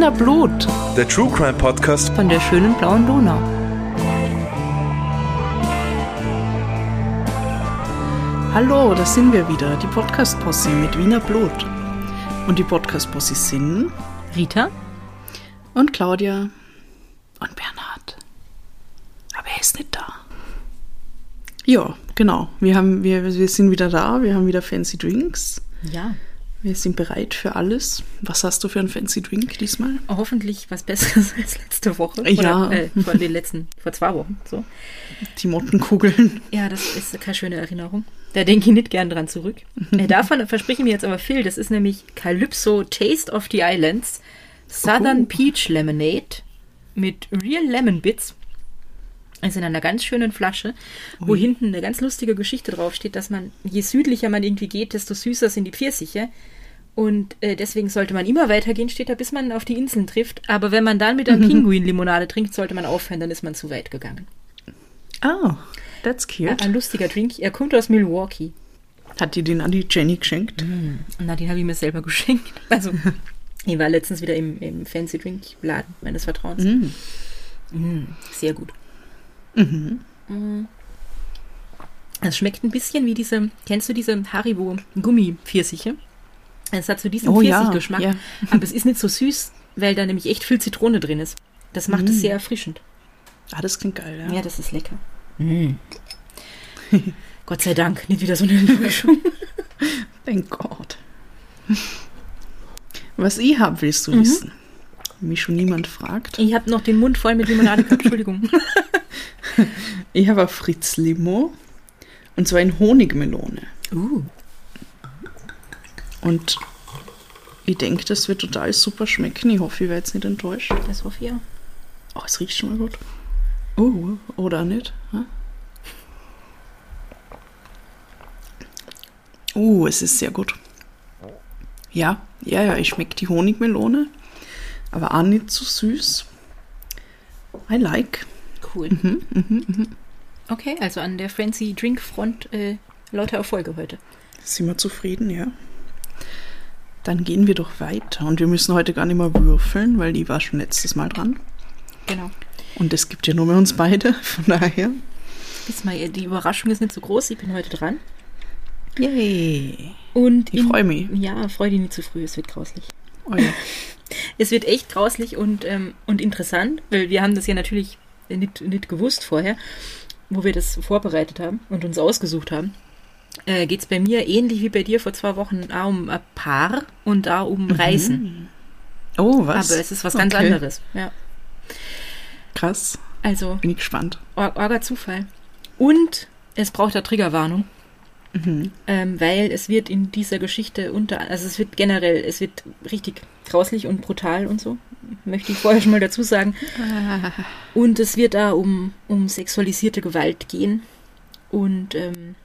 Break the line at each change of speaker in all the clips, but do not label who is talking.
Wiener Blut
Der True Crime Podcast
von der schönen blauen Donau. Hallo, da sind wir wieder, die Podcast-Posse mit Wiener Blut. Und die Podcast-Posse sind
Rita?
und Claudia und Bernhard. Aber er ist nicht da. Ja, genau. Wir, haben, wir, wir sind wieder da, wir haben wieder fancy Drinks.
Ja.
Wir sind bereit für alles. Was hast du für einen fancy Drink diesmal?
Hoffentlich was Besseres als letzte Woche.
Ja.
Oder, äh, vor den letzten, vor zwei Wochen. So.
Die Mottenkugeln.
Ja, das ist keine schöne Erinnerung. Da denke ich nicht gern dran zurück. äh, davon verspreche ich mir jetzt aber viel. Das ist nämlich Calypso Taste of the Islands Southern
Oh.
Peach Lemonade mit Real Lemon Bits. Also in einer ganz schönen Flasche, wo hinten eine ganz lustige Geschichte draufsteht, dass man, je südlicher man irgendwie geht, desto süßer sind die Pfirsiche. Und äh, deswegen sollte man immer weitergehen, steht da, bis man auf die Inseln trifft. Aber wenn man dann mit einer Pinguin-Limonade trinkt, sollte man aufhören, dann ist man zu weit gegangen.
Oh, that's cute.
Ein lustiger Drink. Er kommt aus Milwaukee.
Hat die den an die Jenny geschenkt?
Na, den habe ich mir selber geschenkt. Also, ich war letztens wieder im, im Fancy Drink Laden meines Vertrauens. Mm, sehr gut. Mm. Es schmeckt ein bisschen wie diese, kennst du diese Haribo Gummi-Pfirsiche? Es hat so diesen
Oh
Pfirsichgeschmack,
ja.
aber es ist nicht so süß, weil da nämlich echt viel Zitrone drin ist. Das macht es sehr erfrischend.
Ah, das klingt geil, ja.
Ja, das ist lecker. Gott sei Dank, nicht wieder so eine Enttäuschung.
Thank God. Was ich hab, willst du wissen? Mich schon niemand fragt.
Ich habe noch den Mund voll mit Limonade gehabt, Entschuldigung.
Ich habe auf Fritz Limo. Und zwar in Honigmelone.
Uh.
Und ich denke, das wird total super schmecken. Ich hoffe, ich werde jetzt nicht enttäuscht.
Das hoffe ich auch.
Oh, es riecht schon mal gut. Oh, oder nicht? Hm? Oh, es ist sehr gut. Ja, ja, ja, ich schmecke die Honigmelone, aber auch nicht zu süß. I like.
Cool. Okay, also an der Frenzy Drink Front äh, lauter Erfolge heute.
Sind wir zufrieden, ja? Dann gehen wir doch weiter. Und wir müssen heute gar nicht mehr würfeln, weil die war schon letztes Mal dran.
Genau.
Und es gibt ja nur mehr uns beide, von daher.
Diesmal, die Überraschung ist nicht so groß, ich bin heute dran.
Yay.
Und
Ich
in-
freu mich.
Ja, freu dich nicht zu früh, es wird grauslich.
Oh ja.
Es wird echt grauslich und, ähm, und interessant, weil wir haben das ja natürlich nicht, nicht gewusst vorher, wo wir das vorbereitet haben und uns ausgesucht haben. Äh, Geht es bei mir ähnlich wie bei dir vor zwei Wochen auch um ein Paar und auch um Reisen.
Oh, was?
Aber es ist was ganz
Okay.
anderes. Ja.
Krass.
Also
Bin ich gespannt.
Or- Orga Zufall. Und es braucht eine Triggerwarnung. Ähm, weil es wird in dieser Geschichte unter, also es wird generell, es wird richtig grauslich und brutal und so, möchte ich vorher schon mal dazu sagen. Und es wird da um, um sexualisierte Gewalt gehen. Und ähm,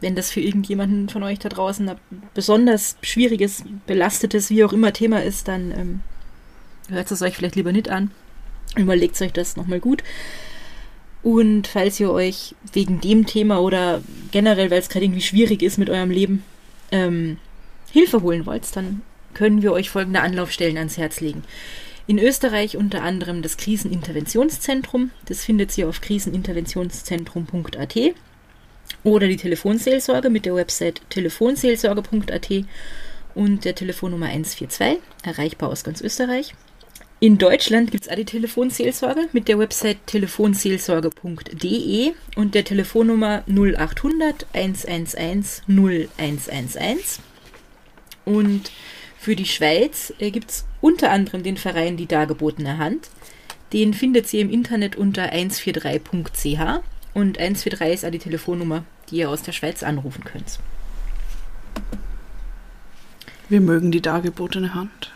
wenn das für irgendjemanden von euch da draußen ein besonders schwieriges, belastetes, wie auch immer Thema ist, dann ähm, hört es euch vielleicht lieber nicht an. Überlegt euch das nochmal gut. Und falls ihr euch wegen dem Thema oder generell, weil es gerade irgendwie schwierig ist mit eurem Leben, ähm, Hilfe holen wollt, dann können wir euch folgende Anlaufstellen ans Herz legen. In Österreich unter anderem das Kriseninterventionszentrum. Das findet ihr auf kriseninterventionszentrum.at oder die Telefonseelsorge mit der Website telefonseelsorge.at und der Telefonnummer 142, erreichbar aus ganz Österreich. In Deutschland gibt es auch die Telefonseelsorge mit der Website telefonseelsorge.de und der Telefonnummer 0800 111 0111. Und für die Schweiz äh, gibt es unter anderem den Verein Die Dargebotene Hand. Den findet ihr im Internet unter 143.ch und 143 ist auch die Telefonnummer, die ihr aus der Schweiz anrufen könnt.
Wir mögen die dargebotene Hand.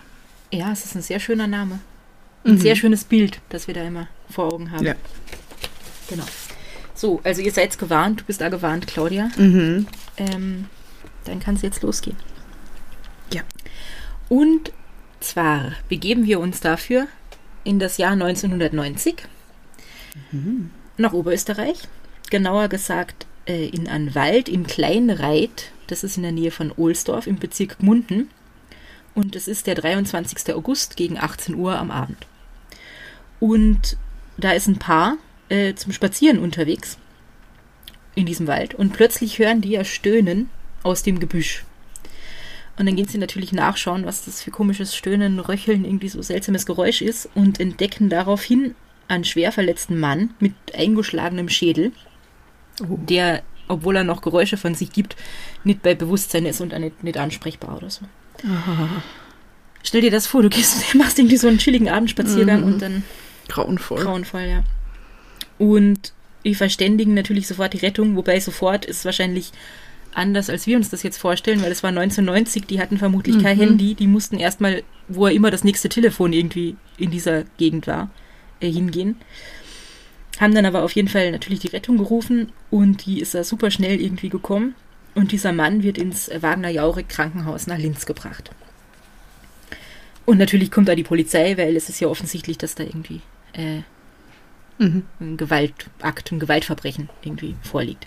Ja, es ist ein sehr schöner Name. Ein sehr schönes Bild, das wir da immer vor Augen haben.
Ja.
Genau. So, also ihr seid gewarnt, du bist da gewarnt, Claudia.
Mhm.
Ähm, dann kann es jetzt losgehen.
Ja.
Und zwar begeben wir uns dafür in das Jahr 1990 nach Oberösterreich. Genauer gesagt äh, in einen Wald im Kleinreit. Das ist in der Nähe von Ohlsdorf im Bezirk Gmunden. und es ist der 23. August gegen 18 Uhr am Abend. Und da ist ein Paar äh, zum Spazieren unterwegs in diesem Wald und plötzlich hören die ja Stöhnen aus dem Gebüsch. Und dann gehen sie natürlich nachschauen, was das für komisches Stöhnen, Röcheln, irgendwie so seltsames Geräusch ist und entdecken daraufhin einen schwer verletzten Mann mit eingeschlagenem Schädel,
Oh.
der, obwohl er noch Geräusche von sich gibt, nicht bei Bewusstsein ist und nicht, nicht ansprechbar oder so. Stell dir das vor, du gehst, machst irgendwie so einen chilligen Abendspaziergang
Mhm.
und dann
Grauenvoll.
grauenvoll, ja. Und die verständigen natürlich sofort die Rettung, wobei sofort ist wahrscheinlich anders, als wir uns das jetzt vorstellen, weil es war 1990, die hatten vermutlich kein
Mhm.
Handy, die mussten erstmal, wo er immer das nächste Telefon irgendwie in dieser Gegend war, äh, hingehen. Haben dann aber auf jeden Fall natürlich die Rettung gerufen und die ist da super schnell irgendwie gekommen. Und dieser Mann wird ins Wagner-Jauregg Krankenhaus nach Linz gebracht. Und natürlich kommt da die Polizei, weil es ist ja offensichtlich, dass da irgendwie äh,
Mhm.
ein Gewaltakt, ein Gewaltverbrechen irgendwie vorliegt.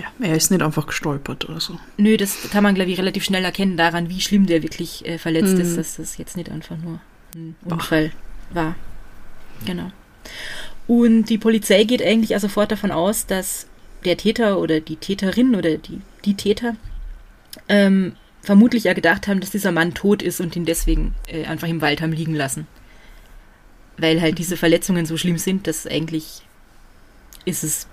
Ja, er ist nicht einfach gestolpert oder so.
Nö, das kann man, glaube ich, relativ schnell erkennen daran, wie schlimm der wirklich äh, verletzt
Mhm.
ist, dass das jetzt nicht einfach nur ein Unfall war. Genau. Und die Polizei geht eigentlich auch sofort davon aus, dass der Täter oder die Täterin oder die, die Täter ähm, vermutlich ja gedacht haben, dass dieser Mann tot ist und ihn deswegen äh, einfach im Wald haben liegen lassen. Weil halt diese Verletzungen so schlimm sind, dass eigentlich ist es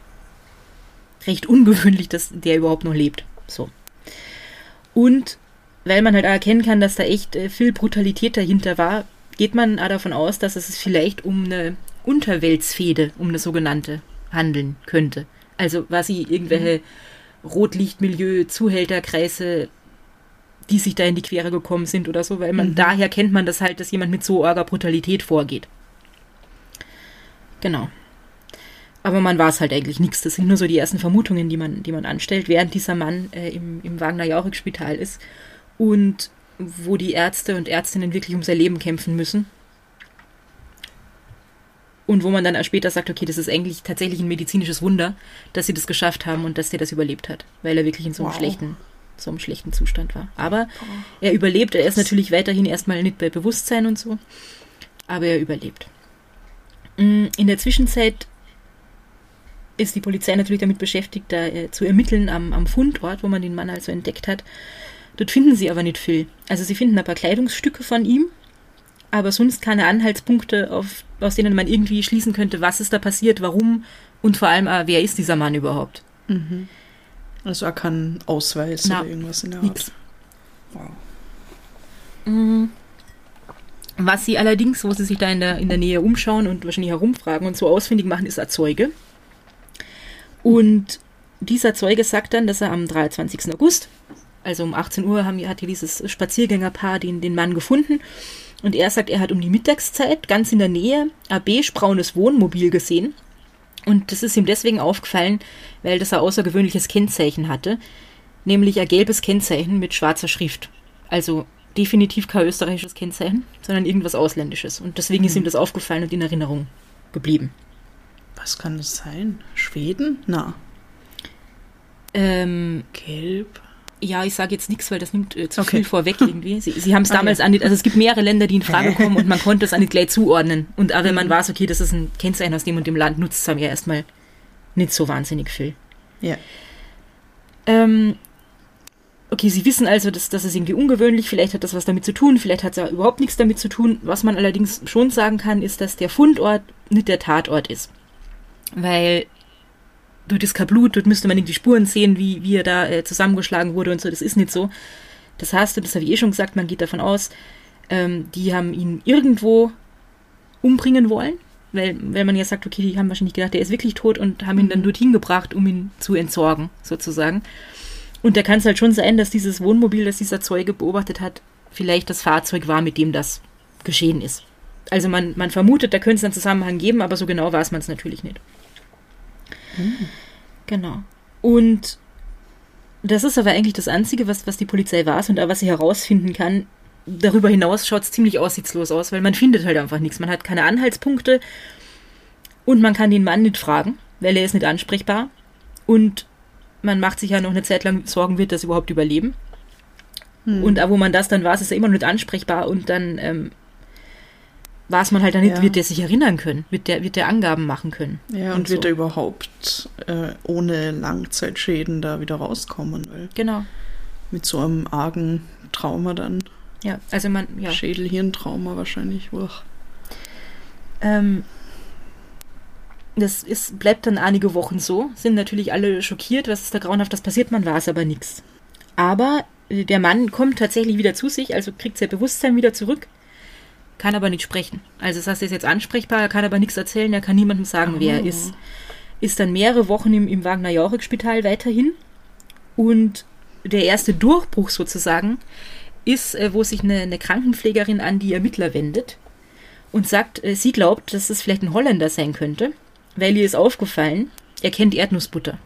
recht ungewöhnlich, dass der überhaupt noch lebt. So. Und weil man halt auch erkennen kann, dass da echt äh, viel Brutalität dahinter war, geht man davon aus, dass es vielleicht um eine Unterweltsfehde, um eine sogenannte, handeln könnte. Also quasi irgendwelche Rotlichtmilieu, Zuhälterkreise, die sich da in die Quere gekommen sind oder so, weil man
Mhm.
daher kennt man das halt, dass jemand mit so arger Brutalität vorgeht. Genau. Aber man weiß halt eigentlich nichts. Das sind nur so die ersten Vermutungen, die man, die man anstellt, während dieser Mann äh, im, im Wagner-Jauregg-Spital ist und wo die Ärzte und Ärztinnen wirklich um sein Leben kämpfen müssen. Und wo man dann auch später sagt, okay, das ist eigentlich tatsächlich ein medizinisches Wunder, dass sie das geschafft haben und dass der das überlebt hat, weil er wirklich in so einem
Wow.
schlechten, so einem schlechten Zustand war. Aber er überlebt, er ist natürlich weiterhin erstmal nicht bei Bewusstsein und so, aber er überlebt. Mm, In der Zwischenzeit ist die Polizei natürlich damit beschäftigt, da äh, zu ermitteln am, am Fundort, wo man den Mann also entdeckt hat. Dort finden sie aber nicht viel. Also sie finden ein paar Kleidungsstücke von ihm, aber sonst keine Anhaltspunkte, auf, aus denen man irgendwie schließen könnte, was ist da passiert, warum und vor allem, wer ist dieser Mann überhaupt.
Also er kann Ausweis
Na,
oder irgendwas in der
nix.
Art. Wow.
Was sie allerdings, wo sie sich da in der, in der Nähe umschauen und wahrscheinlich herumfragen und so ausfindig machen, ist ein Zeuge. Und dieser Zeuge sagt dann, dass er am 23. August, also um 18 Uhr, haben, hat hier dieses Spaziergängerpaar den, den Mann gefunden. Und er sagt, er hat um die Mittagszeit ganz in der Nähe ein beige-braunes Wohnmobil gesehen. Und das ist ihm deswegen aufgefallen, weil das ein außergewöhnliches Kennzeichen hatte, nämlich ein gelbes Kennzeichen mit schwarzer Schrift. Also definitiv kein österreichisches Kennzeichen, sondern irgendwas Ausländisches. Und deswegen ist ihm das aufgefallen und in Erinnerung geblieben.
Was kann das sein? Schweden? Na,
Ähm,
gelb.
ja, ich sage jetzt nichts, weil das nimmt äh, zu
Okay.
viel vorweg irgendwie. Sie, sie haben es
Ah,
damals
ja.
an, die- also es gibt mehrere Länder, die in Frage kommen und man konnte es an nicht gleich zuordnen. Und auch wenn
Mhm.
man weiß, okay, das ist ein Kennzeichen aus dem und dem Land, nutzt es einem ja erstmal nicht so wahnsinnig viel.
Ja.
Ähm, okay, Sie wissen also, dass das ist irgendwie ungewöhnlich, vielleicht hat das was damit zu tun, vielleicht hat es ja überhaupt nichts damit zu tun. Was man allerdings schon sagen kann, ist, dass der Fundort nicht der Tatort ist. Weil dort ist kein Blut, dort müsste man irgendwie Spuren sehen, wie, wie er da äh, zusammengeschlagen wurde und so, das ist nicht so. Das heißt, und das habe ich eh schon gesagt, man geht davon aus, ähm, die haben ihn irgendwo umbringen wollen, weil, weil man ja sagt, okay, die haben wahrscheinlich gedacht, der ist wirklich tot und haben ihn dann dorthin gebracht, um ihn zu entsorgen, sozusagen. Und da kann es halt schon sein, dass dieses Wohnmobil, das dieser Zeuge beobachtet hat, vielleicht das Fahrzeug war, mit dem das geschehen ist. Also man, man vermutet, da könnte es einen Zusammenhang geben, aber so genau weiß man es natürlich nicht. Genau. Und das ist aber eigentlich das Einzige, was, was die Polizei weiß und auch was sie herausfinden kann. Darüber hinaus schaut es ziemlich aussichtslos aus, weil man findet halt einfach nichts. Man hat keine Anhaltspunkte und man kann den Mann nicht fragen, weil er ist nicht ansprechbar. Und man macht sich ja noch eine Zeit lang Sorgen, wird das überhaupt überleben. Und auch wo man das dann war, ist er immer noch nicht ansprechbar und dann ähm, weiß man halt dann nicht,
Ja.
wird der sich erinnern können, wird der, wird der Angaben machen können.
Ja, und, wird
so.
er überhaupt äh, ohne Langzeitschäden da wieder rauskommen? Weil
Genau.
mit so einem argen Trauma dann,
Ja, also man, ja.
Schädel-Hirntrauma wahrscheinlich. Uch.
Ähm, das ist, bleibt dann einige Wochen so. Sind natürlich alle schockiert, was ist da grauenhaft, das passiert, man weiß aber nichts. Aber der Mann kommt tatsächlich wieder zu sich, also kriegt sein Bewusstsein wieder zurück, kann aber nicht sprechen. Also das heißt, er ist jetzt ansprechbar, er kann aber nichts erzählen, er kann niemandem sagen, wer er
Oh.
ist. Ist dann mehrere Wochen im, im Wagner-Jauregg-Spital weiterhin. Und der erste Durchbruch sozusagen ist, äh, wo sich eine, eine Krankenpflegerin an die Ermittler wendet und sagt, äh, sie glaubt, dass es vielleicht ein Holländer sein könnte, weil ihr ist aufgefallen, er kennt Erdnussbutter.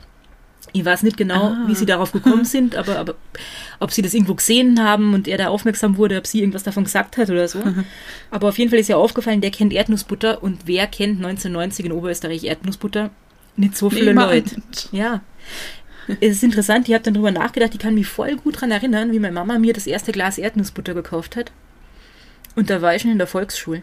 Ich weiß nicht genau,
Ah.
wie sie darauf gekommen sind, aber, aber ob sie das irgendwo gesehen haben und er da aufmerksam wurde, ob sie irgendwas davon gesagt hat oder so. Aber auf jeden Fall ist ihr aufgefallen, der kennt Erdnussbutter und wer kennt 1990 in Oberösterreich Erdnussbutter? Nicht so viele
Niemand.
Leute. Ja. Es ist interessant, ich habe dann drüber nachgedacht, ich kann mich voll gut daran erinnern, wie meine Mama mir das erste Glas Erdnussbutter gekauft hat. Und da war ich schon in der Volksschule.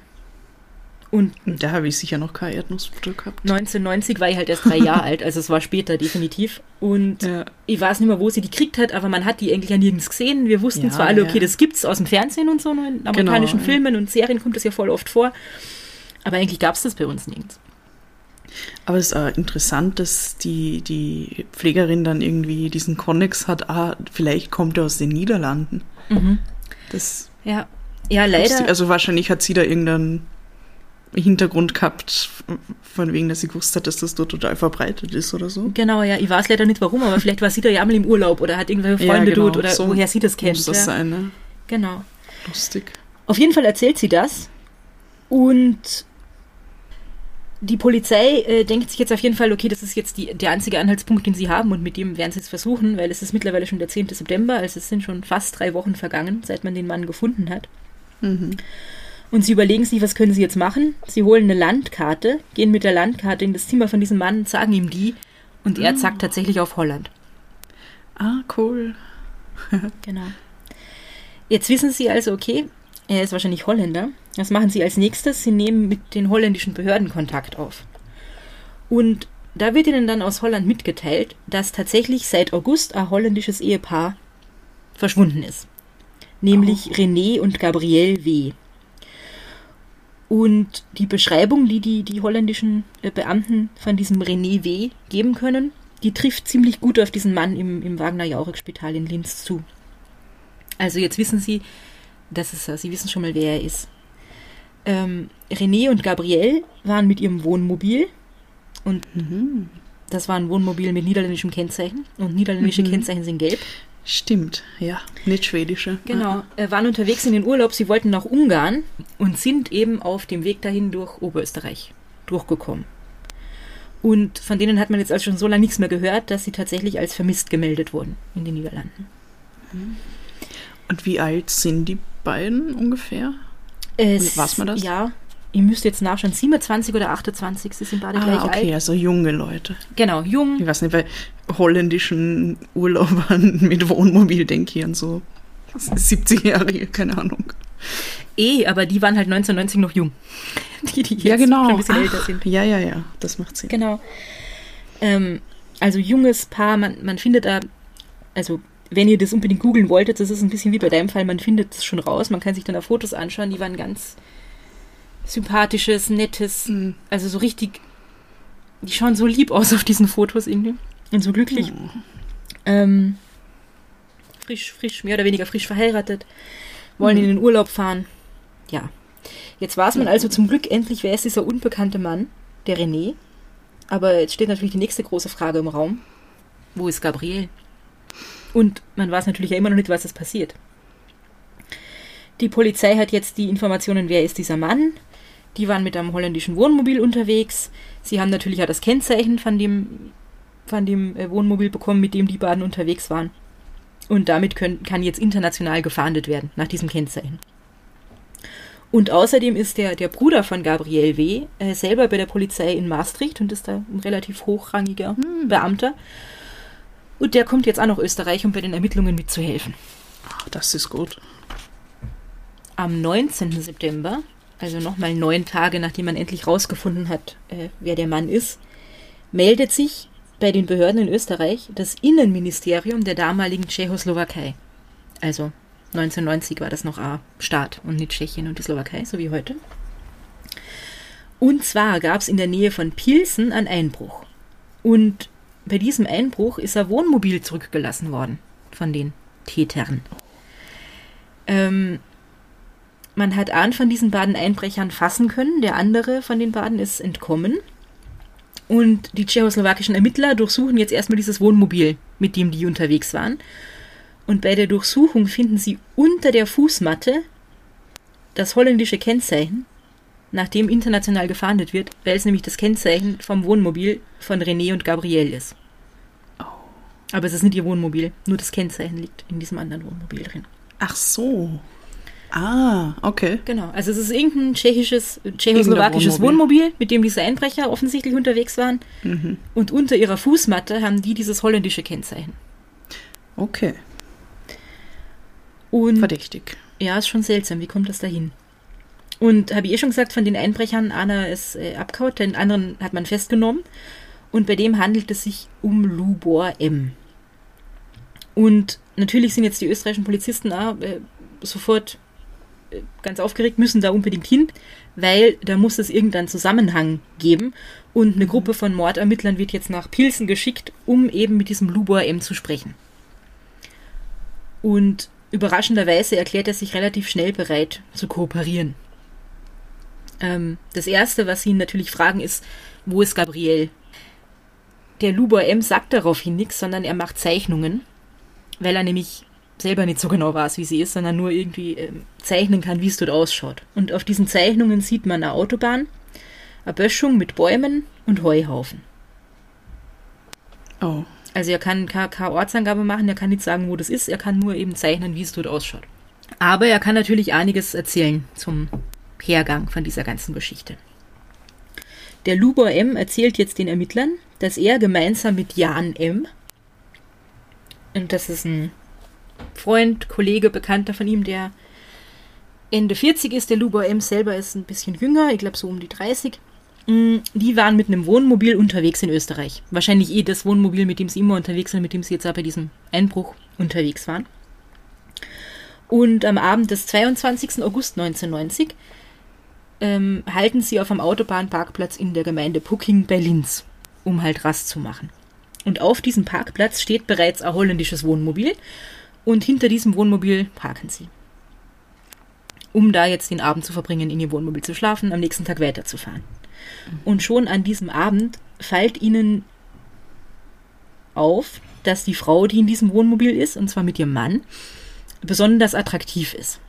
Und
Da habe ich sicher noch kein Erdnussbutter gehabt.
1990 war ich halt erst drei Jahre alt, also es war später definitiv. Und
Ja.
ich weiß nicht mehr, wo sie die gekriegt hat, aber man hat die eigentlich ja nirgends gesehen. Wir wussten
Ja,
zwar alle, okay, das gibt's aus dem Fernsehen und so, nur in amerikanischen
Genau.
Filmen und Serien kommt das ja voll oft vor. Aber eigentlich gab's das bei uns nirgends.
Aber es ist auch interessant, dass die, die Pflegerin dann irgendwie diesen Konnex hat, ah, vielleicht kommt er aus den Niederlanden. Das
Ja, ja leider.
Also wahrscheinlich hat sie da irgendeinen Hintergrund gehabt, von wegen, dass sie gewusst hat, dass das dort total verbreitet ist oder so.
Genau, ja, ich weiß leider nicht warum, aber vielleicht war sie da ja einmal im Urlaub oder hat irgendwelche Freunde
Ja, genau,
dort oder
so
woher sie das kennt.
Muss das
ja.
sein, ne?
Genau.
Lustig.
Auf jeden Fall erzählt sie das und die Polizei äh, denkt sich jetzt auf jeden Fall, okay, das ist jetzt die, der einzige Anhaltspunkt, den sie haben und mit dem werden sie es versuchen, weil es ist mittlerweile schon der 10. September, also es sind schon fast drei Wochen vergangen, seit man den Mann gefunden hat. Und sie überlegen sich, was können sie jetzt machen? Sie holen eine Landkarte, gehen mit der Landkarte in das Zimmer von diesem Mann, sagen ihm die und er zackt tatsächlich auf Holland.
Ah, cool.
Genau. Jetzt wissen Sie also, okay, er ist wahrscheinlich Holländer. Was machen Sie als nächstes? Sie nehmen mit den holländischen Behörden Kontakt auf. Und da wird Ihnen dann aus Holland mitgeteilt, dass tatsächlich seit August ein holländisches Ehepaar verschwunden ist. Nämlich René und Gabrielle W. Und die Beschreibung, die die, die holländischen äh, Beamten von diesem René W. geben können, die trifft ziemlich gut auf diesen Mann im, im Wagner-Jauregg-Spital in Linz zu. Also jetzt wissen Sie, das ist er, Sie wissen schon mal, wer er ist. Ähm, René und Gabrielle waren mit ihrem Wohnmobil und das war ein Wohnmobil mit niederländischem Kennzeichen und niederländische Kennzeichen sind gelb.
Stimmt, ja. Nicht schwedische.
Genau, äh, waren unterwegs in den Urlaub, sie wollten nach Ungarn und sind eben auf dem Weg dahin durch Oberösterreich durchgekommen. Und von denen hat man jetzt also schon so lange nichts mehr gehört, dass sie tatsächlich als vermisst gemeldet wurden in den Niederlanden.
Und wie alt sind die beiden ungefähr?
Es,
Weiß man das?
Ja, ihr müsst jetzt nachschauen, 27 oder 28, sie sind beide gleich
Ah, okay,
alt.
also junge Leute.
Genau, jung,
Ich weiß nicht, bei holländischen Urlaubern mit Wohnmobil denke ich an so 70-Jährige, keine Ahnung.
eh, aber die waren halt 1990 noch jung. Die, die jetzt
Ja, genau.
schon ein bisschen
Ach,
älter sind.
Ja, ja, ja, das macht Sinn.
Genau. Ähm, also junges Paar, man, man findet da, also wenn ihr das unbedingt googeln wolltet, das ist ein bisschen wie bei deinem Fall, man findet es schon raus, man kann sich dann da Fotos anschauen, die waren ganz sympathisches, nettes,
Mhm.
also so richtig, die schauen so lieb aus auf diesen Fotos irgendwie und so glücklich. Ähm, frisch, frisch, mehr oder weniger frisch verheiratet, wollen in den Urlaub fahren. Ja. Jetzt weiß man also zum Glück endlich, wer ist dieser unbekannte Mann, der René. Aber jetzt steht natürlich die nächste große Frage im Raum. Wo ist Gabriel? Und man weiß natürlich ja immer noch nicht, was ist passiert. Die Polizei hat jetzt die Informationen, wer ist dieser Mann. Die waren mit einem holländischen Wohnmobil unterwegs. Sie haben natürlich auch das Kennzeichen von dem, von dem äh, Wohnmobil bekommen, mit dem die beiden unterwegs waren. Und damit können, kann jetzt international gefahndet werden, nach diesem Kennzeichen. Und außerdem ist der, der Bruder von Gabriel W. Äh, selber bei der Polizei in Maastricht und ist da ein relativ hochrangiger Beamter. Und der kommt jetzt auch nach Österreich, um bei den Ermittlungen mitzuhelfen.
Ach, das ist gut.
Am 19. September, also nochmal neun Tage, nachdem man endlich rausgefunden hat, äh, wer der Mann ist, meldet sich bei den Behörden in Österreich das Innenministerium der damaligen Tschechoslowakei. Also 1990 war das noch A, Staat und nicht Tschechien und die Slowakei, so wie heute. Und zwar gab es in der Nähe von Pilsen einen Einbruch. Und bei diesem Einbruch ist ein Wohnmobil zurückgelassen worden von den Tätern. Ähm, man hat einen von diesen beiden Einbrechern fassen können, der andere von den beiden ist entkommen. Und die tschechoslowakischen Ermittler durchsuchen jetzt erstmal dieses Wohnmobil, mit dem die unterwegs waren. Und bei der Durchsuchung finden sie unter der Fußmatte das holländische Kennzeichen, nach dem international gefahndet wird, weil es nämlich das Kennzeichen vom Wohnmobil von René und Gabrielle ist. Aber es ist nicht ihr Wohnmobil, nur das Kennzeichen liegt in diesem anderen Wohnmobil drin.
Ach so. Ah, okay.
Genau, also es ist irgendein tschechisches, tschechoslowakisches
Irgendein
Wohnmobil. mit dem diese Einbrecher offensichtlich unterwegs waren. Und unter ihrer Fußmatte haben die dieses holländische Kennzeichen.
Okay.
Und
Verdächtig.
ja, ist schon seltsam, wie kommt das dahin? Und habe ich eh schon gesagt, von den Einbrechern, einer ist äh, abgehauen, den anderen hat man festgenommen. Und bei dem handelt es sich um Lubor M. Und natürlich sind jetzt die österreichischen Polizisten auch, äh, sofort ganz aufgeregt, müssen da unbedingt hin, weil da muss es irgendeinen Zusammenhang geben. Und eine Gruppe von Mordermittlern wird jetzt nach Pilsen geschickt, um eben mit diesem Lubor M zu sprechen. Und überraschenderweise erklärt er sich relativ schnell bereit zu kooperieren. Ähm, das Erste, was sie ihn natürlich fragen, ist, wo ist Gabriel? Der Lubor M sagt daraufhin nichts, sondern er macht Zeichnungen, weil er nämlich selber nicht so genau weiß, wie sie ist, sondern nur irgendwie ähm, zeichnen kann, wie es dort ausschaut. Und auf diesen Zeichnungen sieht man eine Autobahn, eine Böschung mit Bäumen und Heuhaufen.
Oh.
Also er kann keine, Ortsangabe machen, er kann nicht sagen, wo das ist, er kann nur eben zeichnen, wie es dort ausschaut. Aber er kann natürlich einiges erzählen zum Hergang von dieser ganzen Geschichte. Der Lubor M erzählt jetzt den Ermittlern, dass er gemeinsam mit Jan M. und das ist ein Freund, Kollege, Bekannter von ihm, der Ende 40 ist. Der Lubor M selber ist ein bisschen jünger, ich glaube so um die 30. Mm, Die waren mit einem Wohnmobil unterwegs in Österreich. Wahrscheinlich eh das Wohnmobil, mit dem sie immer unterwegs sind, mit dem sie jetzt auch bei diesem Einbruch unterwegs waren. Und am Abend des 22. August 1990 ähm, halten sie auf einem Autobahnparkplatz in der Gemeinde Pucking bei Linz, um halt Rast zu machen. Und auf diesem Parkplatz steht bereits ein holländisches Wohnmobil und hinter diesem Wohnmobil parken sie. Um da jetzt den Abend zu verbringen, in ihr Wohnmobil zu schlafen, am nächsten Tag weiterzufahren. Und schon an diesem Abend fällt ihnen auf, dass die Frau, die in diesem Wohnmobil ist, und zwar mit ihrem Mann, besonders attraktiv ist.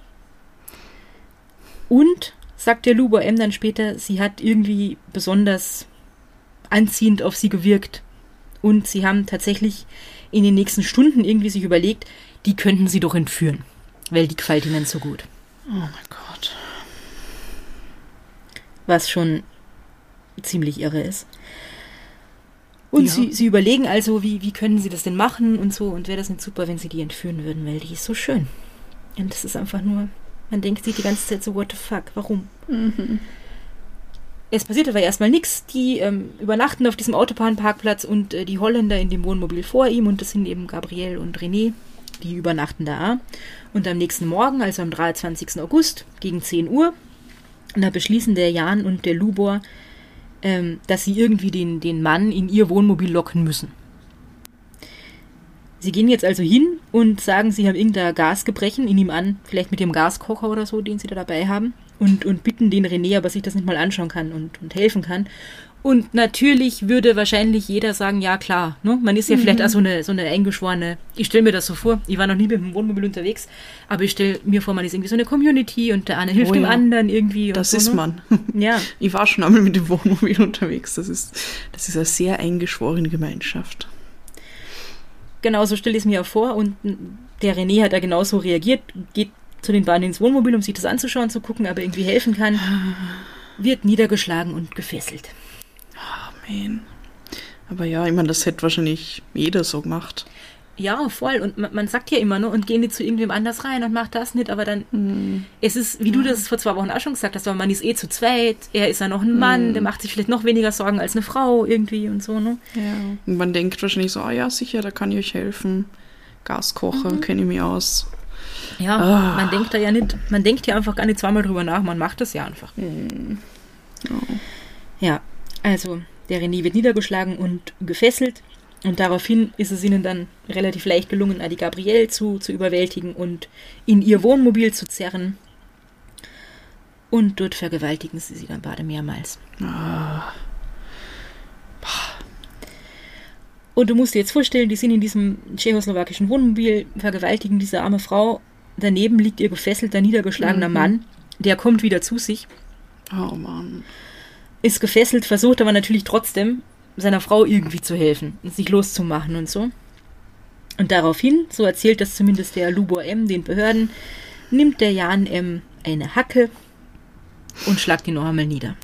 Und, sagt der Lubo M dann später, sie hat irgendwie besonders anziehend auf sie gewirkt. Und sie haben tatsächlich in den nächsten Stunden irgendwie sich überlegt, die könnten sie doch entführen, weil die gefällt ihnen so gut.
Oh mein Gott.
was schon ziemlich irre ist. Und
Ja.
sie, sie überlegen also, wie, wie können sie das denn machen und so. Und wäre das nicht super, wenn sie die entführen würden, weil die ist so schön. Und das ist einfach nur, man denkt sich die ganze Zeit so, what the fuck, warum? Es passiert aber erstmal nichts. Die ähm, übernachten auf diesem Autobahnparkplatz und äh, die Holländer in dem Wohnmobil vor ihm und das sind eben Gabriel und René. Die übernachten da. Und am nächsten Morgen, also am 23. August, gegen 10 Uhr, da beschließen der Jan und der Lubor, ähm, dass sie irgendwie den, den Mann in ihr Wohnmobil locken müssen. Sie gehen jetzt also hin und sagen, sie haben irgendein Gasgebrechen in ihm an, vielleicht mit dem Gaskocher oder so, den sie da dabei haben, und, und bitten den René, ob er sich das nicht mal anschauen kann und, und helfen kann. Und natürlich würde wahrscheinlich jeder sagen, ja klar, ne? man ist ja vielleicht auch so eine, so eine eingeschworene, ich stelle mir das so vor, ich war noch nie mit dem Wohnmobil unterwegs, aber ich stelle mir vor, man ist irgendwie so eine Community und der eine hilft
Oh
dem
ja.
anderen irgendwie. und
Das
so,
ist
ne?
man.
Ja.
Ich war schon einmal mit dem Wohnmobil unterwegs. Das ist, das ist eine sehr eingeschworene Gemeinschaft.
Genau so stelle ich es mir auch vor. Und der René hat da genauso reagiert, geht zu den beiden ins Wohnmobil, um sich das anzuschauen, zu gucken, ob er irgendwie helfen kann, wird niedergeschlagen und gefesselt.
Amen. Aber ja, ich meine, das hätte wahrscheinlich jeder so gemacht.
Ja, voll. Und man, man sagt ja immer, ne, und gehen die zu irgendwem anders rein und macht das nicht, aber dann,
Hm.
es ist, wie du das vor zwei Wochen auch schon gesagt hast, aber man ist eh zu zweit, er ist ja noch ein Mann, der macht sich vielleicht noch weniger Sorgen als eine Frau irgendwie und so, ne?
Ja. Und man denkt wahrscheinlich so, ah ja, sicher, da kann ich euch helfen. Gaskocher,
Mhm.
kenne ich mich aus.
Ja,
Ah.
man denkt da ja nicht, man denkt ja einfach gar nicht zweimal drüber nach, man macht das ja einfach. Ja, also der René wird niedergeschlagen und gefesselt und daraufhin ist es ihnen dann relativ leicht gelungen, Adi Gabrielle zu, zu überwältigen und in ihr Wohnmobil zu zerren. Und dort vergewaltigen sie sie dann beide mehrmals. Und du musst dir jetzt vorstellen, die sind in diesem tschechoslowakischen Wohnmobil, vergewaltigen diese arme Frau. Daneben liegt ihr gefesselter, niedergeschlagener Mann. Der kommt wieder zu sich,
Oh Mann.
Ist gefesselt, versucht aber natürlich trotzdem, seiner Frau irgendwie zu helfen und sich loszumachen und so. Und daraufhin, so erzählt das zumindest der Lubor M. den Behörden, nimmt der Jan M. eine Hacke und schlagt ihn noch einmal nieder.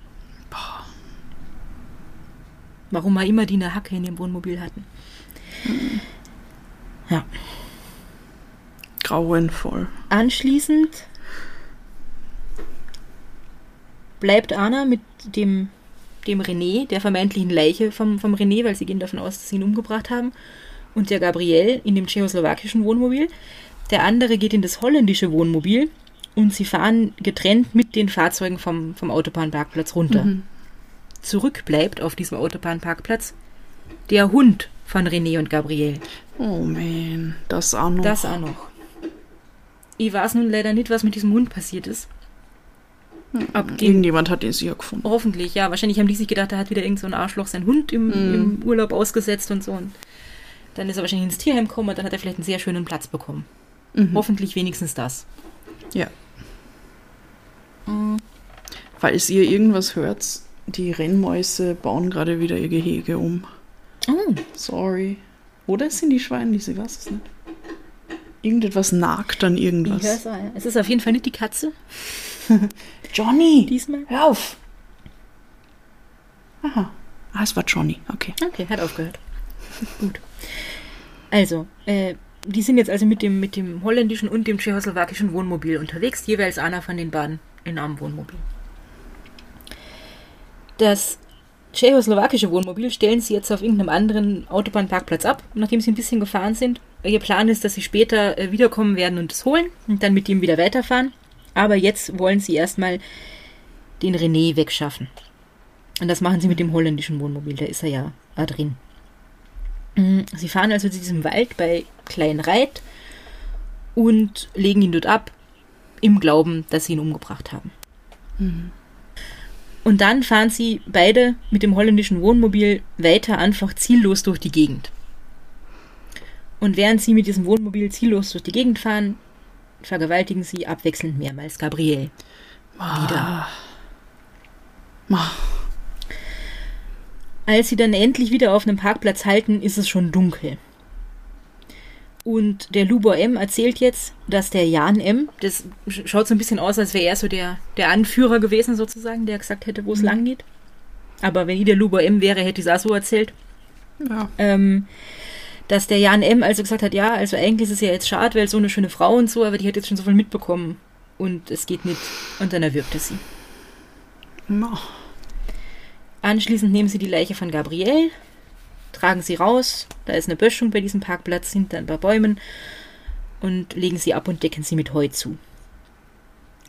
Warum auch immer die eine Hacke in ihrem Wohnmobil hatten. Ja.
Grauenvoll.
Anschließend bleibt Anna mit dem, dem René, der vermeintlichen Leiche vom, vom René, weil sie gehen davon aus, dass sie ihn umgebracht haben, und der Gabriel in dem tschechoslowakischen Wohnmobil. Der andere geht in das holländische Wohnmobil und sie fahren getrennt mit den Fahrzeugen vom, vom Autobahnparkplatz runter. Zurück bleibt auf diesem Autobahnparkplatz der Hund von René und Gabriel.
Oh man, das auch noch.
Das auch noch. Ich weiß nun leider nicht, was mit diesem Hund passiert ist. Ob den,
Irgendjemand hat den sicher gefunden.
hoffentlich, ja. Wahrscheinlich haben die sich gedacht, da hat wieder irgend so ein Arschloch seinen Hund im, im Urlaub ausgesetzt und so. Und dann ist er wahrscheinlich ins Tierheim gekommen und dann hat er vielleicht einen sehr schönen Platz bekommen. Hoffentlich wenigstens das.
Ja. Falls ihr irgendwas hört, die Rennmäuse bauen gerade wieder ihr Gehege um.
Oh,
Sorry. Oder es sind die Schweinliche, ich weiß es nicht. Irgendetwas nagt an
ich
irgendwas.
hör's auch, ja. Es ist auf jeden Fall nicht die Katze
Johnny!
diesmal.
Hör auf! Aha. Ah, es war Johnny. Okay.
Okay, hat aufgehört. Gut. Also, äh, die sind jetzt also mit dem, mit dem holländischen und dem tschechoslowakischen Wohnmobil unterwegs, jeweils einer von den beiden in einem Wohnmobil. Das tschechoslowakische Wohnmobil stellen sie jetzt auf irgendeinem anderen Autobahnparkplatz ab, nachdem sie ein bisschen gefahren sind. Ihr Plan ist, dass sie später äh, wiederkommen werden und es holen und dann mit ihm wieder weiterfahren. Aber jetzt wollen sie erstmal den René wegschaffen. Und das machen sie mit dem holländischen Wohnmobil, da ist er ja da drin. Mm, Sie fahren also zu diesem Wald bei Kleinreit und legen ihn dort ab, im Glauben, dass sie ihn umgebracht haben. Und dann fahren sie beide mit dem holländischen Wohnmobil weiter einfach ziellos durch die Gegend. Und während sie mit diesem Wohnmobil ziellos durch die Gegend fahren, vergewaltigen sie abwechselnd mehrmals Gabriel. Wieder.
Ma.
Als sie dann endlich wieder auf einem Parkplatz halten, ist es schon dunkel. Und der Lubor M erzählt jetzt, dass der Jan M, das sch- schaut so ein bisschen aus, als wäre er so der, der Anführer gewesen sozusagen, der gesagt hätte, wo es lang geht. Aber wenn ich der Lubor M wäre, hätte ich es auch so erzählt.
Ja.
Ähm, dass der Jan M. also gesagt hat, ja, also eigentlich ist es ja jetzt schade, weil so eine schöne Frau und so, aber die hat jetzt schon so viel mitbekommen und es geht nicht. Und dann erwürgt er sie.
Ma.
Anschließend nehmen sie die Leiche von Gabrielle, tragen sie raus, da ist eine Böschung bei diesem Parkplatz hinter ein paar Bäumen und legen sie ab und decken sie mit Heu zu.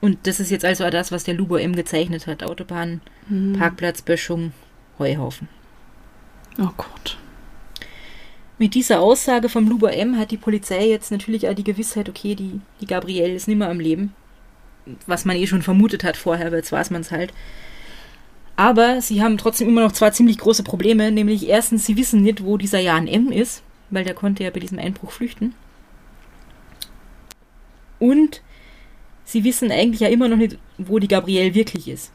Und das ist jetzt also auch das, was der Lubo M gezeichnet hat. Autobahn, Parkplatz, Böschung, Heuhaufen.
Oh Gott.
Mit dieser Aussage vom Luber M hat die Polizei jetzt natürlich auch die Gewissheit, okay, die, die Gabrielle ist nimmer am Leben. Was man eh schon vermutet hat vorher, aber jetzt weiß man es halt. Aber sie haben trotzdem immer noch zwei ziemlich große Probleme, nämlich erstens, sie wissen nicht, wo dieser Jan M ist, weil der konnte ja bei diesem Einbruch flüchten. Und sie wissen eigentlich ja immer noch nicht, wo die Gabrielle wirklich ist.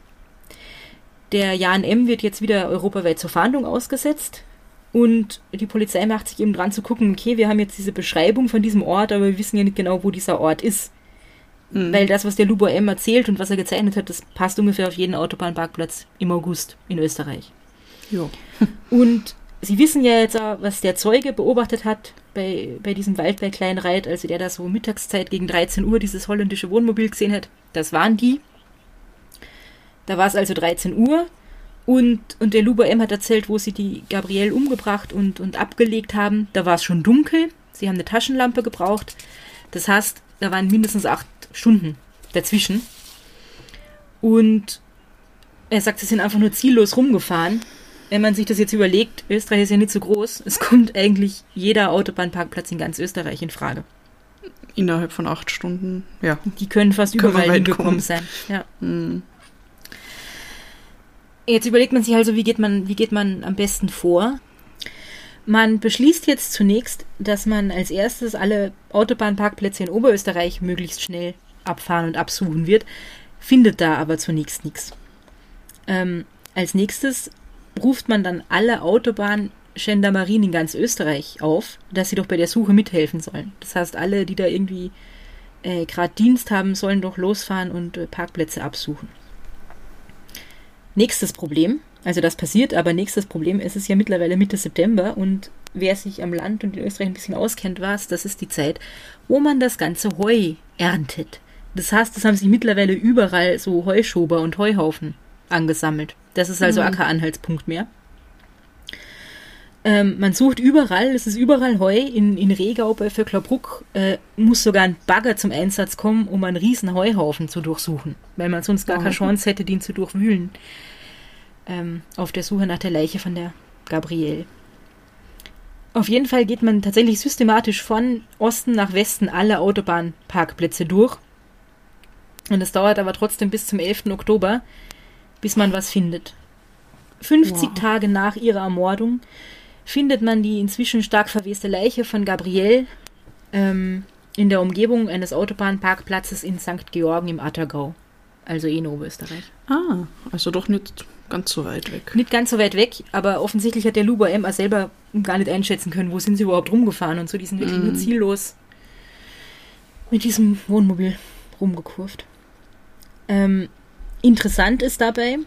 Der Jan M wird jetzt wieder europaweit zur Fahndung ausgesetzt. Und die Polizei macht sich eben dran zu gucken, okay, wir haben jetzt diese Beschreibung von diesem Ort, aber wir wissen ja nicht genau, wo dieser Ort ist. Weil das, was der Lubo M erzählt und was er gezeichnet hat, das passt ungefähr auf jeden Autobahnparkplatz im August in Österreich.
Jo.
Und sie wissen ja jetzt auch, was der Zeuge beobachtet hat bei bei, bei diesem Wald bei Kleinreit, also der da so Mittagszeit gegen 13 Uhr dieses holländische Wohnmobil gesehen hat, das waren die. Da war es also 13 Uhr und, und der Luba M hat erzählt, wo sie die Gabrielle umgebracht und, und abgelegt haben. Da war es schon dunkel. Sie haben eine Taschenlampe gebraucht. Das heißt, da waren mindestens acht Stunden dazwischen. Und er sagt, sie sind einfach nur ziellos rumgefahren. Wenn man sich das jetzt überlegt, Österreich ist ja nicht so groß. Es kommt eigentlich jeder Autobahnparkplatz in ganz Österreich in Frage.
Innerhalb von acht Stunden, ja.
Die können fast
Können
überall hingekommen
kommen.
sein. Ja.
Hm.
Jetzt überlegt man sich also, wie geht man, wie geht man am besten vor? Man beschließt jetzt zunächst, dass man als erstes alle Autobahnparkplätze in Oberösterreich möglichst schnell abfahren und absuchen wird, findet da aber zunächst nichts. Ähm, als nächstes ruft man dann alle Autobahn-Gendarmerien in ganz Österreich auf, dass sie doch bei der Suche mithelfen sollen. Das heißt, alle, die da irgendwie äh, gerade Dienst haben, sollen doch losfahren und äh, Parkplätze absuchen. Nächstes Problem, also das passiert, aber nächstes Problem, es ist ja mittlerweile Mitte September und wer sich am Land und in Österreich ein bisschen auskennt, weiß, das ist die Zeit, wo man das ganze Heu erntet. Das heißt, es haben sich mittlerweile überall so Heuschober und Heuhaufen angesammelt. Das ist also auch kein Anhaltspunkt mehr. Ähm, man sucht überall, es ist überall Heu. In, in Regau bei Vöcklerbruck äh, muss sogar ein Bagger zum Einsatz kommen, um einen riesen Heuhaufen zu durchsuchen, weil man sonst gar keine Chance hätte, den zu durchwühlen. Ähm, auf der Suche nach der Leiche von der Gabrielle. Auf jeden Fall geht man tatsächlich systematisch von Osten nach Westen alle Autobahnparkplätze durch. Und es dauert aber trotzdem bis zum 11. Oktober, bis man was findet. 50
Wow.
Tage nach ihrer Ermordung findet man die inzwischen stark verweste Leiche von Gabrielle ähm, in der Umgebung eines Autobahnparkplatzes in St. Georgen im Attergau, also eh in Oberösterreich.
Ah, also doch nicht ganz so weit weg.
Nicht ganz so weit weg, aber offensichtlich hat der Luba M. auch selber gar nicht einschätzen können, wo sind sie überhaupt rumgefahren und so. Die sind wirklich nur ziellos mit diesem Wohnmobil rumgekurvt. Ähm, interessant ist dabei,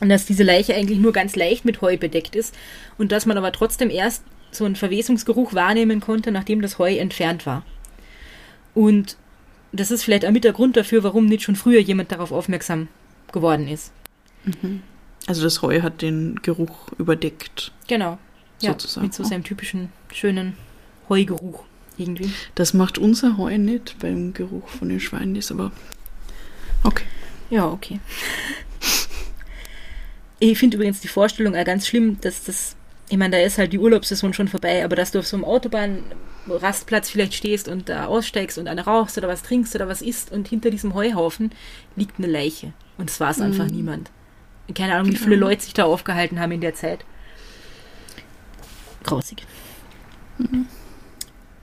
dass diese Leiche eigentlich nur ganz leicht mit Heu bedeckt ist und dass man aber trotzdem erst so einen Verwesungsgeruch wahrnehmen konnte, nachdem das Heu entfernt war. Und das ist vielleicht auch mit der Grund dafür, warum nicht schon früher jemand darauf aufmerksam geworden ist.
Also das Heu hat den Geruch überdeckt.
Genau. Ja,
Sozusagen.
mit so seinem typischen schönen Heugeruch irgendwie.
Das macht unser Heu nicht beim Geruch von den Schweinen, ist aber okay.
Ja, okay. Ich finde übrigens die Vorstellung auch ganz schlimm, dass das, ich meine, da ist halt die Urlaubssaison schon vorbei, aber dass du auf so einem Autobahnrastplatz vielleicht stehst und da aussteigst und eine rauchst oder was trinkst oder was isst und hinter diesem Heuhaufen liegt eine Leiche. Und es war es einfach niemand. Keine Ahnung, wie viele Leute sich da aufgehalten haben in der Zeit. Grausig.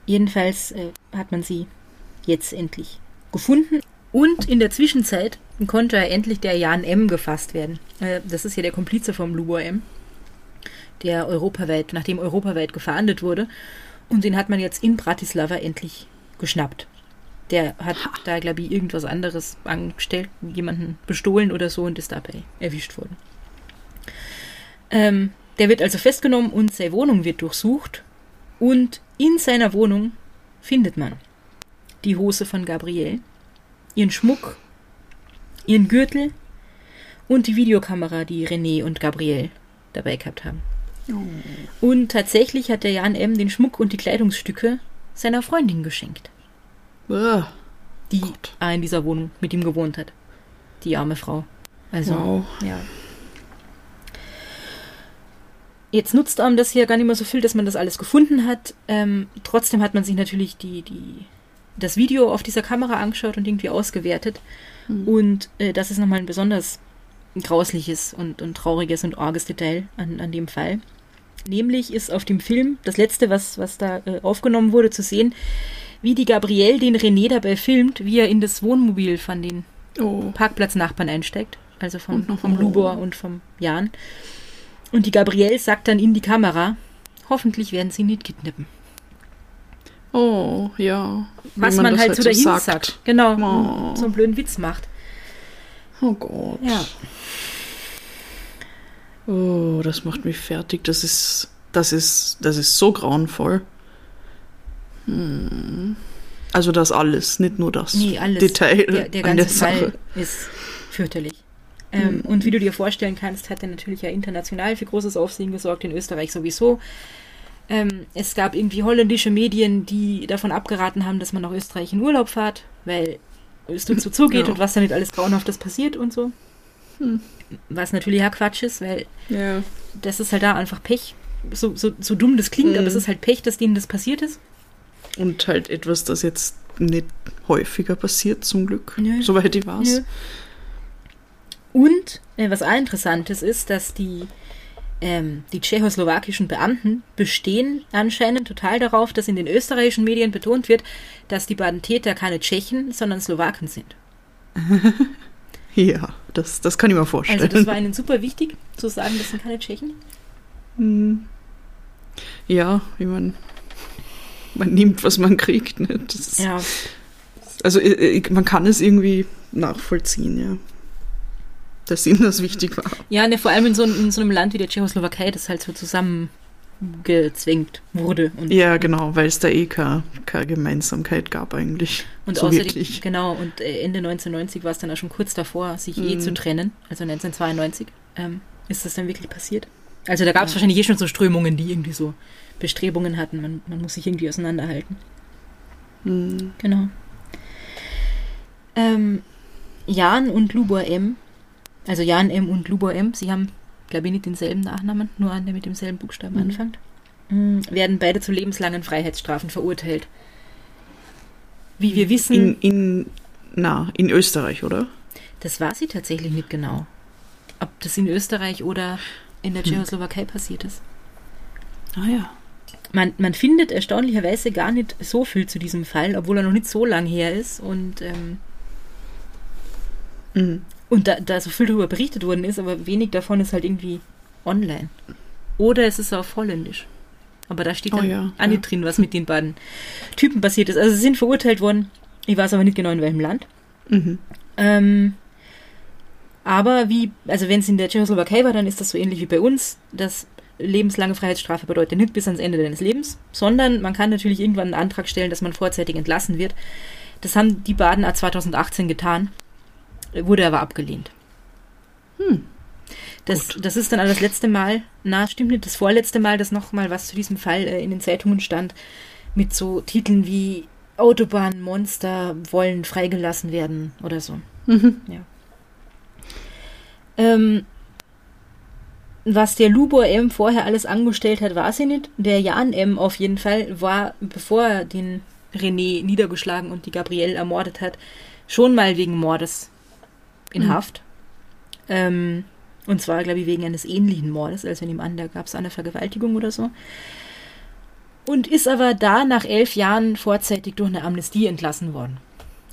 Jedenfalls äh, hat man sie jetzt endlich gefunden. Und in der Zwischenzeit konnte endlich der Jan M. gefasst werden. Äh, das ist ja der Komplize vom Lubor M., der europaweit, nachdem europaweit gefahndet wurde. Und den hat man jetzt in Bratislava endlich geschnappt. Der hat da, glaube ich, irgendwas anderes angestellt, jemanden bestohlen oder so und ist dabei erwischt worden. Ähm, der wird also festgenommen und seine Wohnung wird durchsucht. Und in seiner Wohnung findet man die Hose von Gabrielle, ihren Schmuck, ihren Gürtel und die Videokamera, die René und Gabrielle dabei gehabt haben. Und tatsächlich hat der Jan M. den Schmuck und die Kleidungsstücke seiner Freundin geschenkt, die
Gott.
in dieser Wohnung mit ihm gewohnt hat. Die arme Frau. Also,
Wow.
ja. Jetzt nutzt einem das hier gar nicht mehr so viel, dass man das alles gefunden hat. Ähm, trotzdem hat man sich natürlich die, die, das Video auf dieser Kamera angeschaut und irgendwie ausgewertet. Und äh, das ist nochmal ein besonders grausliches und, und trauriges und arges Detail an, an dem Fall. Nämlich ist auf dem Film das letzte, was, was da äh, aufgenommen wurde, zu sehen, wie die Gabrielle den René dabei filmt, wie er in das Wohnmobil von den
Oh,
Parkplatznachbarn einsteigt, also vom, vom Lubor und vom Jan. Und die Gabrielle sagt dann in die Kamera, hoffentlich werden sie nicht kidnappen.
oh, ja.
Was man,
das
halt so dahin sagt.
sagt.
Genau,
Oh.
so einen blöden Witz macht.
Oh Gott.
Ja.
Oh, das macht mich fertig. Das ist, das ist, das ist so grauenvoll. Also das alles, nicht nur das
Nee, alles.
Detail
Der, der
an
ganze
der Sache.
Fall ist fürchterlich. Ähm, Und wie du dir vorstellen kannst, hat er natürlich ja international für großes Aufsehen gesorgt, in Österreich sowieso. Ähm, es gab irgendwie holländische Medien, die davon abgeraten haben, dass man nach Österreich in Urlaub fährt, weil es so zugeht
Ja.
und was da nicht alles Grauenhaftes passiert und so. Was natürlich ja Quatsch ist, weil
Ja.
das ist halt da einfach Pech. So, so, so dumm das klingt, aber es ist halt Pech, dass denen das passiert ist.
Und halt etwas, das jetzt nicht häufiger passiert, zum Glück.
Nö.
Soweit ich weiß.
Nö. Und äh, was auch interessantes ist, dass die, ähm, die tschechoslowakischen Beamten bestehen anscheinend total darauf, dass in den österreichischen Medien betont wird, dass die beiden Täter keine Tschechen, sondern Slowaken sind.
Ja, das, das kann ich mir vorstellen.
Also das war ihnen super wichtig, zu sagen, das sind keine Tschechen.
Hm. Ja, wie man, man nimmt, was man kriegt. Ne? Das
Ja,
Also äh, äh, man kann es irgendwie nachvollziehen, ja. Dass ihnen das wichtig war.
ja ne, vor allem in so, in so einem Land wie der Tschechoslowakei, das halt so zusammengezwängt wurde. Und
Ja, genau, weil es da eh keine, keine Gemeinsamkeit gab eigentlich.
Und
so
außerdem,
wirklich.
genau, und äh, Ende 1990 war es dann auch schon kurz davor, sich eh
Mhm.
zu trennen, also 1992, ähm, ist das dann wirklich passiert. Also da gab es wahrscheinlich eh schon so Strömungen, die irgendwie so Bestrebungen hatten, man, man muss sich irgendwie auseinanderhalten.
Hm.
Genau. Ähm, Jan und Lubor M., also Jan M. und Lubor M., sie haben, glaube ich, nicht denselben Nachnamen, nur einen, der mit demselben Buchstaben
Mhm.
anfängt, mm, werden beide zu lebenslangen Freiheitsstrafen verurteilt. Wie wir wissen,
In, in, na, in Österreich, oder?
Das war sie tatsächlich nicht genau. Ob das in Österreich oder in der Tschechoslowakei passiert ist.
Ah ja.
Man, man findet erstaunlicherweise gar nicht so viel zu diesem Fall, obwohl er noch nicht so lang her ist und, ähm,
Mhm.
und da, da so viel darüber berichtet worden ist, aber wenig davon ist halt irgendwie online. Oder es ist auf Holländisch. Aber da steht
Oh
dann
ja,
auch nicht
ja.
drin, was mit den beiden Typen passiert ist. Also sie sind verurteilt worden. Ich weiß aber nicht genau in welchem Land.
Mhm.
Ähm, aber wie, also wenn es in der Tschechoslowakei war, dann ist das so ähnlich wie bei uns, dass lebenslange Freiheitsstrafe bedeutet nicht bis ans Ende deines Lebens, sondern man kann natürlich irgendwann einen Antrag stellen, dass man vorzeitig entlassen wird. Das haben die Baden 2018 getan, wurde aber abgelehnt.
Hm.
Das, das ist dann auch das letzte Mal, na, stimmt nicht, das vorletzte Mal, dass noch mal was zu diesem Fall äh, in den Zeitungen stand, mit so Titeln wie Autobahnmonster wollen freigelassen werden oder so.
Mhm.
Ja. Ähm, was der Lubor M. vorher alles angestellt hat, weiß ich nicht. Der Jan M. auf jeden Fall war, bevor er den René niedergeschlagen und die Gabrielle ermordet hat, schon mal wegen Mordes in
Mhm.
Haft. Ähm, und zwar, glaube ich, wegen eines ähnlichen Mordes. Also in dem anderen gab es eine Vergewaltigung oder so. Und ist aber da nach elf Jahren vorzeitig durch eine Amnestie entlassen worden.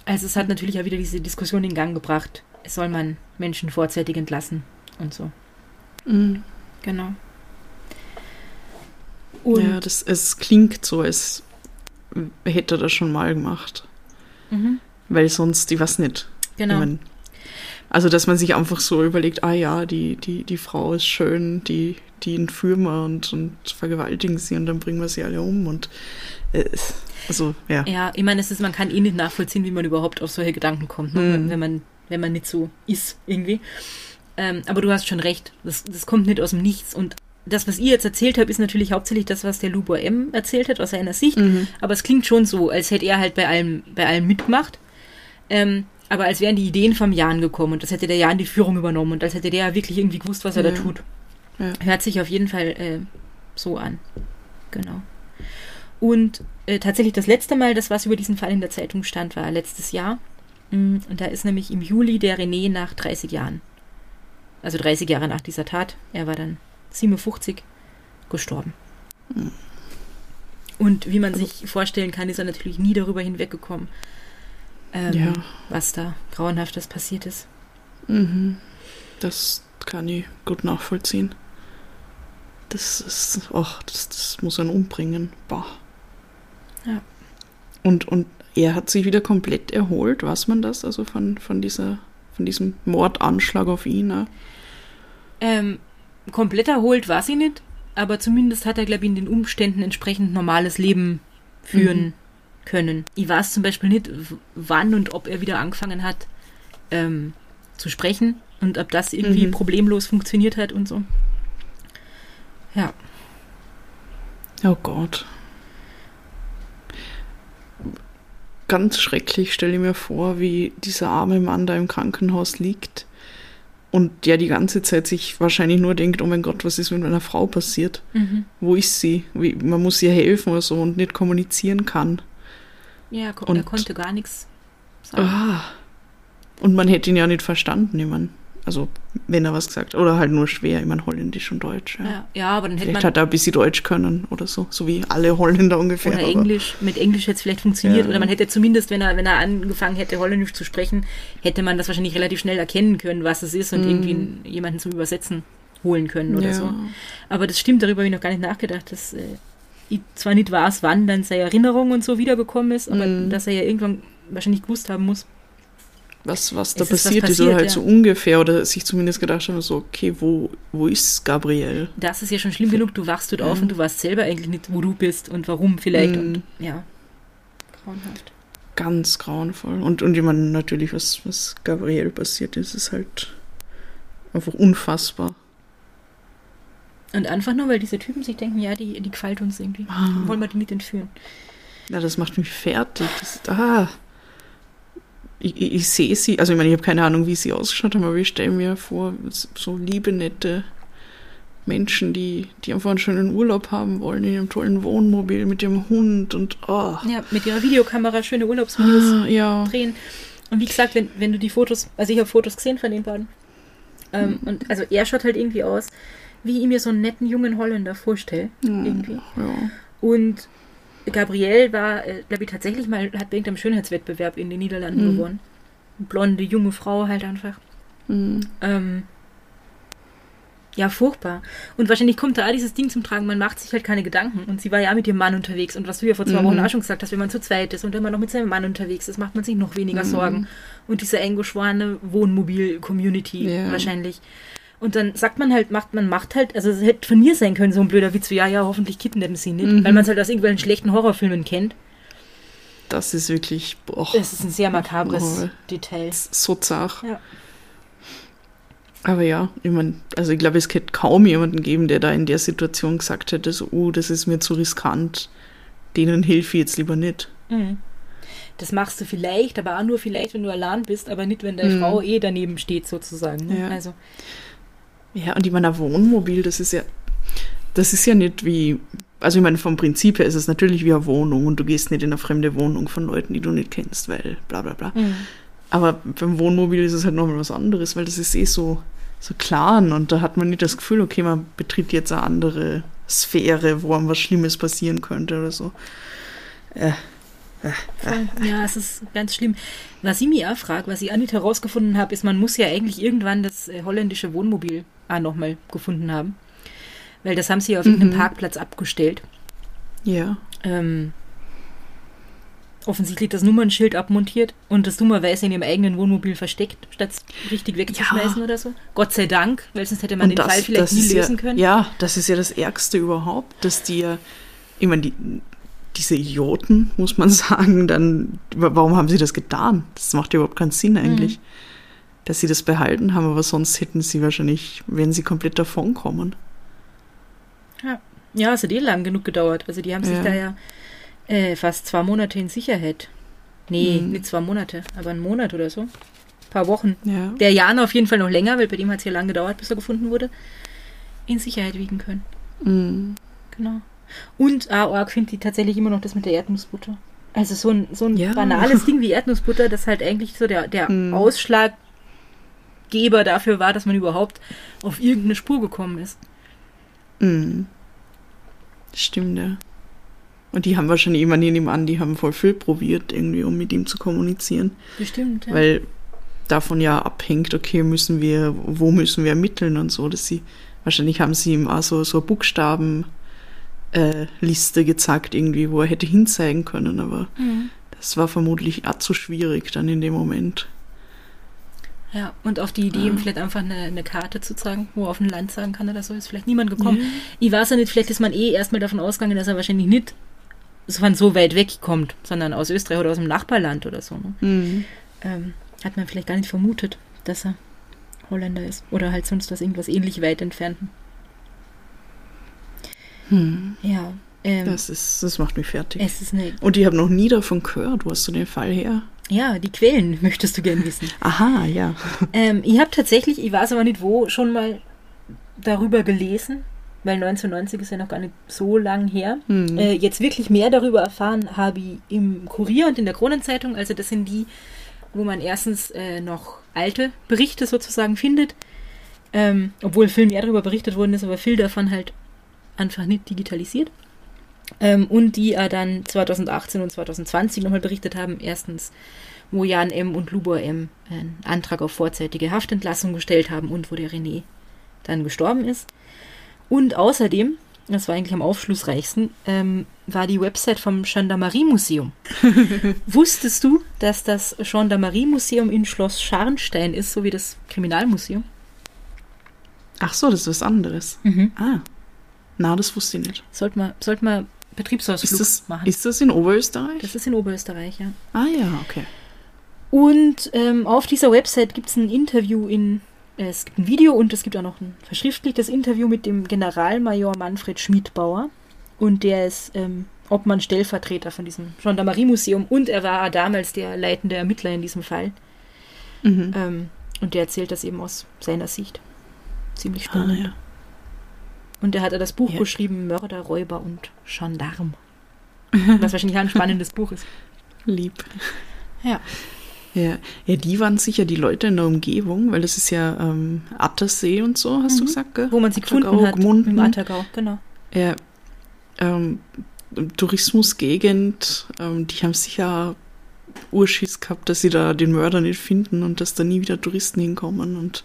Also es hat natürlich auch wieder diese Diskussion in Gang gebracht. Soll man Menschen vorzeitig entlassen und so.
Mhm.
Genau. Und
Ja, das, es klingt so, als hätte er das schon mal gemacht.
mhm,
Weil sonst, ich weiß nicht.
genau.
Ich mein, also, dass man sich einfach so überlegt, ah ja, die, die, die Frau ist schön, die, die entführen wir und, und vergewaltigen sie und dann bringen wir sie alle um und äh, also, ja.
Ja, ich meine, es ist, man kann eh nicht nachvollziehen, wie man überhaupt auf solche Gedanken kommt, ne?
Mhm.
wenn, man, wenn man nicht so ist irgendwie. Ähm, aber du hast schon recht, das, das kommt nicht aus dem Nichts. Und das, was ihr jetzt erzählt habt, ist natürlich hauptsächlich das, was der Lubor M. erzählt hat, aus seiner Sicht.
Mhm.
Aber es klingt schon so, als hätte er halt bei allem, bei allem mitgemacht. Ähm, aber als wären die Ideen vom Jan gekommen und als hätte der Jan die Führung übernommen und als hätte der wirklich irgendwie gewusst, was er
Ja.
da tut.
Ja.
Hört sich auf jeden Fall äh, so an. Genau. Und äh, tatsächlich das letzte Mal, das was über diesen Fall in der Zeitung stand, war letztes Jahr. Mm, Und da ist nämlich im Juli der René nach 30 Jahren, also 30 Jahre nach dieser Tat, er war dann 57, gestorben. Und wie man
Also-
sich vorstellen kann, ist er natürlich nie darüber hinweggekommen, ähm,
Ja.
was da grauenhaftes passiert ist.
Mhm. Das kann ich gut nachvollziehen. Das ist, ach, das, das muss einen umbringen. Bah.
Ja.
Und, und er hat sich wieder komplett erholt, weiß man das? Also von, von dieser, von diesem Mordanschlag auf ihn. auch?
Ähm, komplett erholt war sie nicht, aber zumindest hat er, glaube ich, in den Umständen entsprechend normales Leben führen können. Ich weiß zum Beispiel nicht, wann und ob er wieder angefangen hat ähm, zu sprechen und ob das irgendwie
Mhm.
problemlos funktioniert hat und so. Ja,
Oh Gott. Ganz schrecklich stelle ich mir vor, wie dieser arme Mann da im Krankenhaus liegt und der die ganze Zeit sich wahrscheinlich nur denkt, oh mein Gott, was ist mit meiner Frau passiert?
mhm.
Wo ist sie? Wie, man muss ihr helfen oder so und nicht kommunizieren kann.
ja er,
Und-
er konnte gar nichts sagen.
Ah. Und man hätte ihn ja nicht verstanden, ich mein. Also, wenn er was gesagt hat. Oder halt nur schwer, ich meine, Holländisch und Deutsch. Ja.
Ja, ja, aber dann hätte
Vielleicht
man
hat er ein bisschen Deutsch können oder so, so wie alle Holländer ungefähr.
Oder Englisch. Mit Englisch hätte es vielleicht funktioniert.
Ja.
Oder man hätte zumindest, wenn er, wenn er angefangen hätte, Holländisch zu sprechen, hätte man das wahrscheinlich relativ schnell erkennen können, was es ist und irgendwie jemanden zum Übersetzen holen können oder
Mhm. Ja.
so. Aber das stimmt, darüber habe ich noch gar nicht nachgedacht, dass äh, ich zwar nicht weiß, wann dann seine Erinnerung und so wiedergekommen ist, aber
Mhm.
dass er ja irgendwann wahrscheinlich gewusst haben muss.
Was, was da
ist was
passiert ist,
passiert,
oder halt
ja.
so ungefähr, oder sich zumindest gedacht haben, so, okay, wo, wo ist Gabriel?
Das ist ja schon schlimm genug, du wachst dort auf
Ja.
und du weißt selber eigentlich nicht, wo du bist und warum vielleicht.
Mhm.
Und ja, grauenhaft.
Ganz grauenvoll. Und, und ich meine, natürlich, was, was Gabriel passiert ist, ist halt einfach unfassbar.
Und einfach nur, weil diese Typen sich denken, ja, die, die gefällt uns irgendwie.
Ah.
Wollen wir die nicht entführen.
Ja, das macht mich fertig. Das, ah. Ich, ich, sehe sie, also ich meine, ich habe keine Ahnung, wie sie ausgeschaut haben, aber ich stelle mir vor, so liebe, nette Menschen, die, die einfach einen schönen Urlaub haben wollen, in einem tollen Wohnmobil mit ihrem Hund und oh.
Ja, mit ihrer Videokamera schöne Urlaubsvideos
Ah, ja.
drehen. Und wie gesagt, wenn, wenn du die Fotos, also ich habe Fotos gesehen von den beiden. Ähm, Und also er schaut halt irgendwie aus, wie ich mir so einen netten jungen Holländer vorstelle. Irgendwie.
Ja.
Und Gabrielle war, äh, glaube ich, tatsächlich mal, hat bei irgendeinem Schönheitswettbewerb in den Niederlanden
Mhm.
gewonnen. Blonde, junge Frau halt einfach.
Mhm.
Ähm, ja, furchtbar. Und wahrscheinlich kommt da auch dieses Ding zum Tragen, man macht sich halt keine Gedanken. Und sie war ja mit ihrem Mann unterwegs. Und was du ja vor zwei
Mhm.
Wochen auch schon gesagt hast, wenn man zu zweit ist und wenn man noch mit seinem Mann unterwegs ist, macht man sich noch weniger
Mhm.
Sorgen. Und diese eng geschworene Wohnmobil-Community
Ja.
wahrscheinlich. Und dann sagt man halt, macht man macht halt, also es hätte von mir sein können, so ein blöder Witz wie, ja, ja, hoffentlich kidnappen sie nicht,
Mhm.
weil man es halt aus irgendwelchen schlechten Horrorfilmen kennt.
Das ist wirklich boah,
Es ist ein sehr makabres
Oh.
Detail.
so zart.
Ja.
Aber ja, ich mein, also ich glaube, es hätte kaum jemanden geben, der da in der Situation gesagt hätte, so, oh, das ist mir zu riskant, denen hilfe ich jetzt lieber nicht.
Mhm. Das machst du vielleicht, aber auch nur vielleicht, wenn du allein bist, aber nicht, wenn deine
Mhm.
Frau eh daneben steht, sozusagen. Ne?
Ja.
Also,
Ja, und ich meine, ein Wohnmobil, das ist ja, das ist ja nicht wie, also ich meine, vom Prinzip her ist es natürlich wie eine Wohnung und du gehst nicht in eine fremde Wohnung von Leuten, die du nicht kennst, weil bla bla bla.
mhm.
Aber beim Wohnmobil ist es halt nochmal was anderes, weil das ist eh so, so klar und da hat man nicht das Gefühl, okay, man betritt jetzt eine andere Sphäre, wo einem was Schlimmes passieren könnte oder so. Äh.
Ja, es ist ganz schlimm. Was ich mich auch frage, was ich auch nicht herausgefunden habe, ist, man muss ja eigentlich irgendwann das äh, holländische Wohnmobil auch nochmal gefunden haben. Weil das haben sie auf irgendeinem
Mhm.
Parkplatz abgestellt.
ja.
Ähm, offensichtlich das Nummernschild abmontiert und das dummerweise in ihrem eigenen Wohnmobil versteckt, statt es richtig wegzuschmeißen
Ja.
oder so. Gott sei Dank, weil sonst hätte man den Fall vielleicht nie lösen
ja,
können.
Ja, das ist ja das Ärgste überhaupt, dass die ja, ich meine, die, diese Idioten, muss man sagen, dann, wa- warum haben sie das getan? Das macht ja überhaupt keinen Sinn eigentlich,
Mhm.
dass sie das behalten haben, aber sonst hätten sie wahrscheinlich, wenn sie komplett davonkommen.
Ja, es hat eh lang genug gedauert. Also die haben sich
Ja.
da ja äh, fast zwei Monate in Sicherheit. Nee,
Mhm.
nicht zwei Monate, aber einen Monat oder so. Ein paar Wochen.
Ja.
Der Jan auf jeden Fall noch länger, weil bei dem hat es ja lang gedauert, bis er gefunden wurde. In Sicherheit wiegen können.
Mhm.
Genau. Und ah, arg finde ich tatsächlich immer noch das mit der Erdnussbutter. Also so ein, so ein
Ja.
banales Ding wie Erdnussbutter, das halt eigentlich so der, der
Mhm.
Ausschlaggeber dafür war, dass man überhaupt auf irgendeine Spur gekommen ist.
Mhm. Stimmt, ja. Und die haben wahrscheinlich immer nebenan, die haben voll viel probiert, irgendwie, um mit ihm zu kommunizieren.
Bestimmt. Ja.
weil davon ja abhängt, okay, müssen wir, wo müssen wir ermitteln und so, dass sie, wahrscheinlich haben sie ihm auch so, so eine Buchstabenliste äh, Liste gezeigt irgendwie, wo er hätte hinzeigen können, aber
Mhm.
das war vermutlich auch zu schwierig dann in dem Moment.
Ja, und auf die Idee, ihm vielleicht einfach eine, eine Karte zu zeigen, wo er auf ein Land sagen kann oder so, ist vielleicht niemand gekommen. Ich weiß ja nicht, vielleicht ist man eh erstmal davon ausgegangen, dass er wahrscheinlich nicht von so weit weg kommt, sondern aus Österreich oder aus dem Nachbarland oder so. Ne?
Mhm.
Ähm, hat man vielleicht gar nicht vermutet, dass er Holländer ist. Oder halt sonst aus irgendwas ähnlich weit entfernten.
Hm.
Ja. Ähm,
Das, ist, das macht mich fertig.
es ist eine.
Und ich habe noch nie davon gehört. Wo hast du den Fall her?
Ja, die Quellen möchtest du gern wissen.
Aha, ja.
Ähm, ich habe tatsächlich, ich weiß aber nicht wo, schon mal darüber gelesen, weil 1990 ist ja noch gar nicht so lang her.
Hm.
Äh, jetzt wirklich mehr darüber erfahren habe ich im Kurier und in der Kronenzeitung. Also das sind die, wo man erstens äh, noch alte Berichte sozusagen findet, ähm, obwohl viel mehr darüber berichtet worden ist, aber viel davon halt einfach nicht digitalisiert. Ähm, und die äh, dann 2018 und 2020 nochmal berichtet haben. Erstens, wo Jan M. und Lubor M. einen Antrag auf vorzeitige Haftentlassung gestellt haben und wo der René dann gestorben ist. Und außerdem, das war eigentlich am aufschlussreichsten, ähm, war die Website vom Gendarmerie-Museum. Wusstest du, dass das Gendarmerie-Museum in Schloss Scharnstein ist, so wie das Kriminalmuseum?
Ach so, das ist was anderes.
Mhm.
Ah. Na, das wusste ich nicht.
Sollte man, sollte man Betriebsausflug
Ist das,
machen.
ist das in Oberösterreich?
das ist in Oberösterreich, ja.
ah ja, okay.
Und ähm, auf dieser Website gibt es ein Interview in, äh, es gibt ein Video und es gibt auch noch ein verschriftlichtes Interview mit dem Generalmajor Manfred Schmidbauer. Und der ist ähm, Obmann Stellvertreter von diesem Gendarmerie-Museum und er war damals der leitende Ermittler in diesem Fall.
Mhm.
Ähm, und der erzählt das eben aus seiner Sicht. Ziemlich
Ah,
spannend.
ja.
Und er hat das Buch
Ja.
geschrieben, Mörder, Räuber und Gendarm. Was wahrscheinlich ein spannendes Buch ist.
Lieb.
Ja.
Ja. ja, die waren sicher die Leute in der Umgebung, weil das ist ja ähm, Attersee und so, hast du
Mhm.
gesagt, gell?
Wo man sie
Attergau,
gefunden hat
Gmunden.
im Attergau, genau.
Ja, ähm, Tourismusgegend, ähm, die haben sicher Urschiss gehabt, dass sie da den Mörder nicht finden und dass da nie wieder Touristen hinkommen und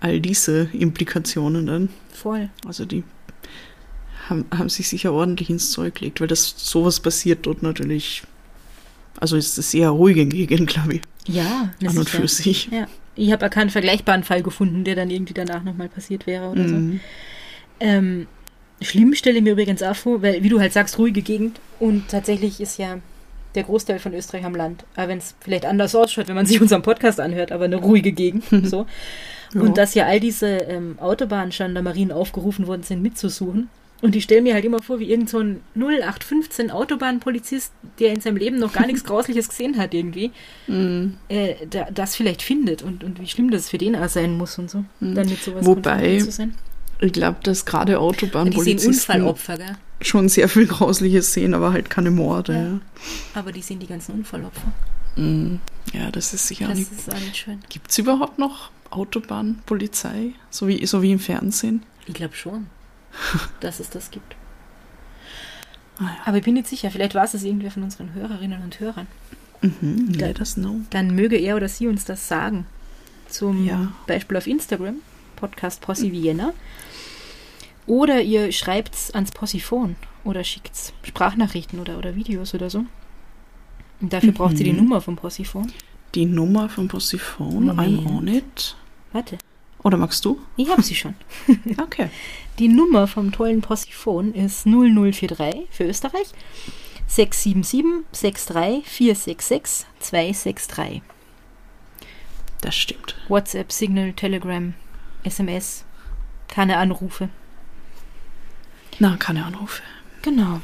all diese Implikationen dann.
Voll.
Also die haben, haben sich sicher ordentlich ins Zeug gelegt, weil das sowas passiert dort natürlich. Also ist es eher ruhige Gegend, glaube ich,
Ja,
an und
sicher.
für sich.
Ja. Ich habe keinen vergleichbaren Fall gefunden, der dann irgendwie danach nochmal passiert wäre oder so.
Mhm.
Ähm, schlimm stelle ich mir übrigens auch vor, weil, wie du halt sagst, ruhige Gegend. Und tatsächlich ist ja der Großteil von Österreich am Land. Aber wenn es vielleicht anders ausschaut, wenn man sich unseren Podcast anhört, aber eine ruhige Gegend. so.
Ja.
Und dass ja all diese ähm, Autobahngendarmerien aufgerufen worden sind, mitzusuchen. Und ich stelle mir halt immer vor, wie irgend so ein 0815 Autobahnpolizist, der in seinem Leben noch gar nichts Grausliches gesehen hat irgendwie,
Mhm.
äh, da, das vielleicht findet und, und wie schlimm das für den auch sein muss und so.
Mhm.
Dann mit sowas
Wobei-
zu sein.
Ich glaube, dass gerade Autobahnpolizisten schon sehr viel Grausliches sehen, aber halt keine Morde.
Ja.
Ja,
Aber die sind die ganzen Unfallopfer.
Mhm. ja das ist sicher
Das
nicht.
ist auch nicht schön.
Gibt es überhaupt noch Autobahnpolizei? So wie, so wie im Fernsehen?
Ich glaube schon, dass es das gibt.
Ah, ja.
Aber ich bin nicht sicher. Vielleicht war es es irgendwer von unseren Hörerinnen und Hörern.
Mhm. Let us know.
Dann möge er oder sie uns das sagen. Zum
Ja.
Beispiel auf Instagram, Podcast Possi Vienna. Oder ihr schreibt es ans Possiphon oder schickt Sprachnachrichten oder, oder Videos oder so. Und dafür braucht sie die
Mhm.
Nummer vom Possiphon.
Die Nummer vom Possiphon, I'm on it.
Warte,
Oder magst du?
ich habe sie schon.
Okay.
Die Nummer vom tollen Possiphon ist 0043 für Österreich 677 63 466 263.
Das stimmt.
WhatsApp, Signal, Telegram, SMS, keine Anrufe.
Na, keine Anrufe.
Genau.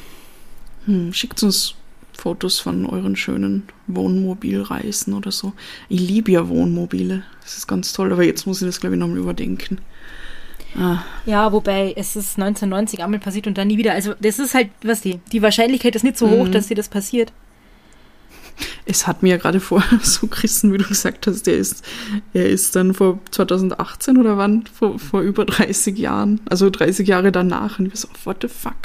Hm, schickt uns Fotos von euren schönen Wohnmobilreisen oder so. Ich liebe ja Wohnmobile. Das ist ganz toll, aber jetzt muss ich das, glaube ich, nochmal überdenken. Ah,
Ja, wobei es ist 1990 einmal passiert und dann nie wieder. Also das ist halt, was die, die Wahrscheinlichkeit ist nicht so hoch,
Mhm.
dass dir das passiert.
es hat mir ja gerade vorher so gerissen, wie du gesagt hast, der ist, er ist dann vor 2018 oder wann, vor, vor über 30 Jahren, also 30 Jahre danach. Und ich war so, what the fuck?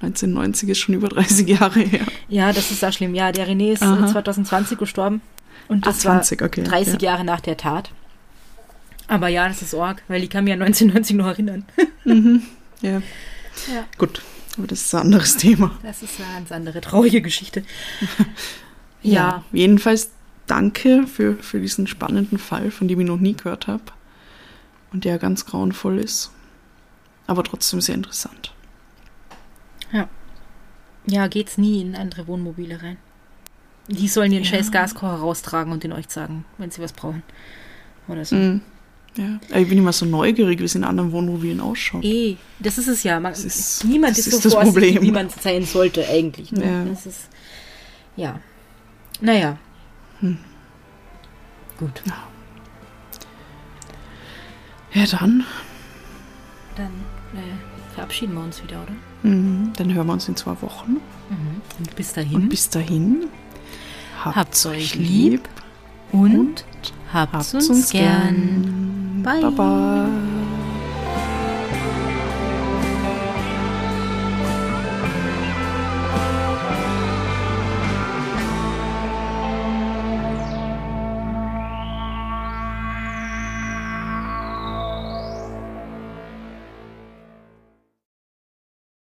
1990 ist schon über 30 Jahre her.
Ja, das ist auch schlimm. Ja, der René ist
Aha.
2020 gestorben und das
20, okay.
war 30
ja.
Jahre nach der Tat. Aber ja, das ist arg, weil ich kann mich an 1990 noch erinnern.
Mhm. Ja.
Ja.
Gut, aber das ist ein anderes Thema.
Das ist eine ganz andere traurige Geschichte. ja,
Jedenfalls danke für, für diesen spannenden Fall, von dem ich noch nie gehört habe. Und der ganz grauenvoll ist. Aber trotzdem sehr interessant.
Ja, geht's nie in andere Wohnmobile rein. Die sollen ihren
Ja.
scheiß Gaskocher raustragen und den euch sagen, wenn sie was brauchen. Oder so.
Mhm. Ja. Ich bin immer so neugierig, wie es in anderen Wohnmobilen ausschaut.
Eh, das ist es ja. Man,
ist-
niemand ist,
ist
so
das
vorsichtig,
Problem.
wie man sein sollte eigentlich. Ne?
Ja.
Das ist, ja. Naja.
Hm.
Gut.
Ja, dann.
Dann äh, verabschieden wir uns wieder, oder?
Mhm. Dann hören wir uns in zwei Wochen.
Und bis dahin.
Und bis dahin.
Habt's euch lieb und, habt's,
Habt's
uns gern. Bye.
Baba.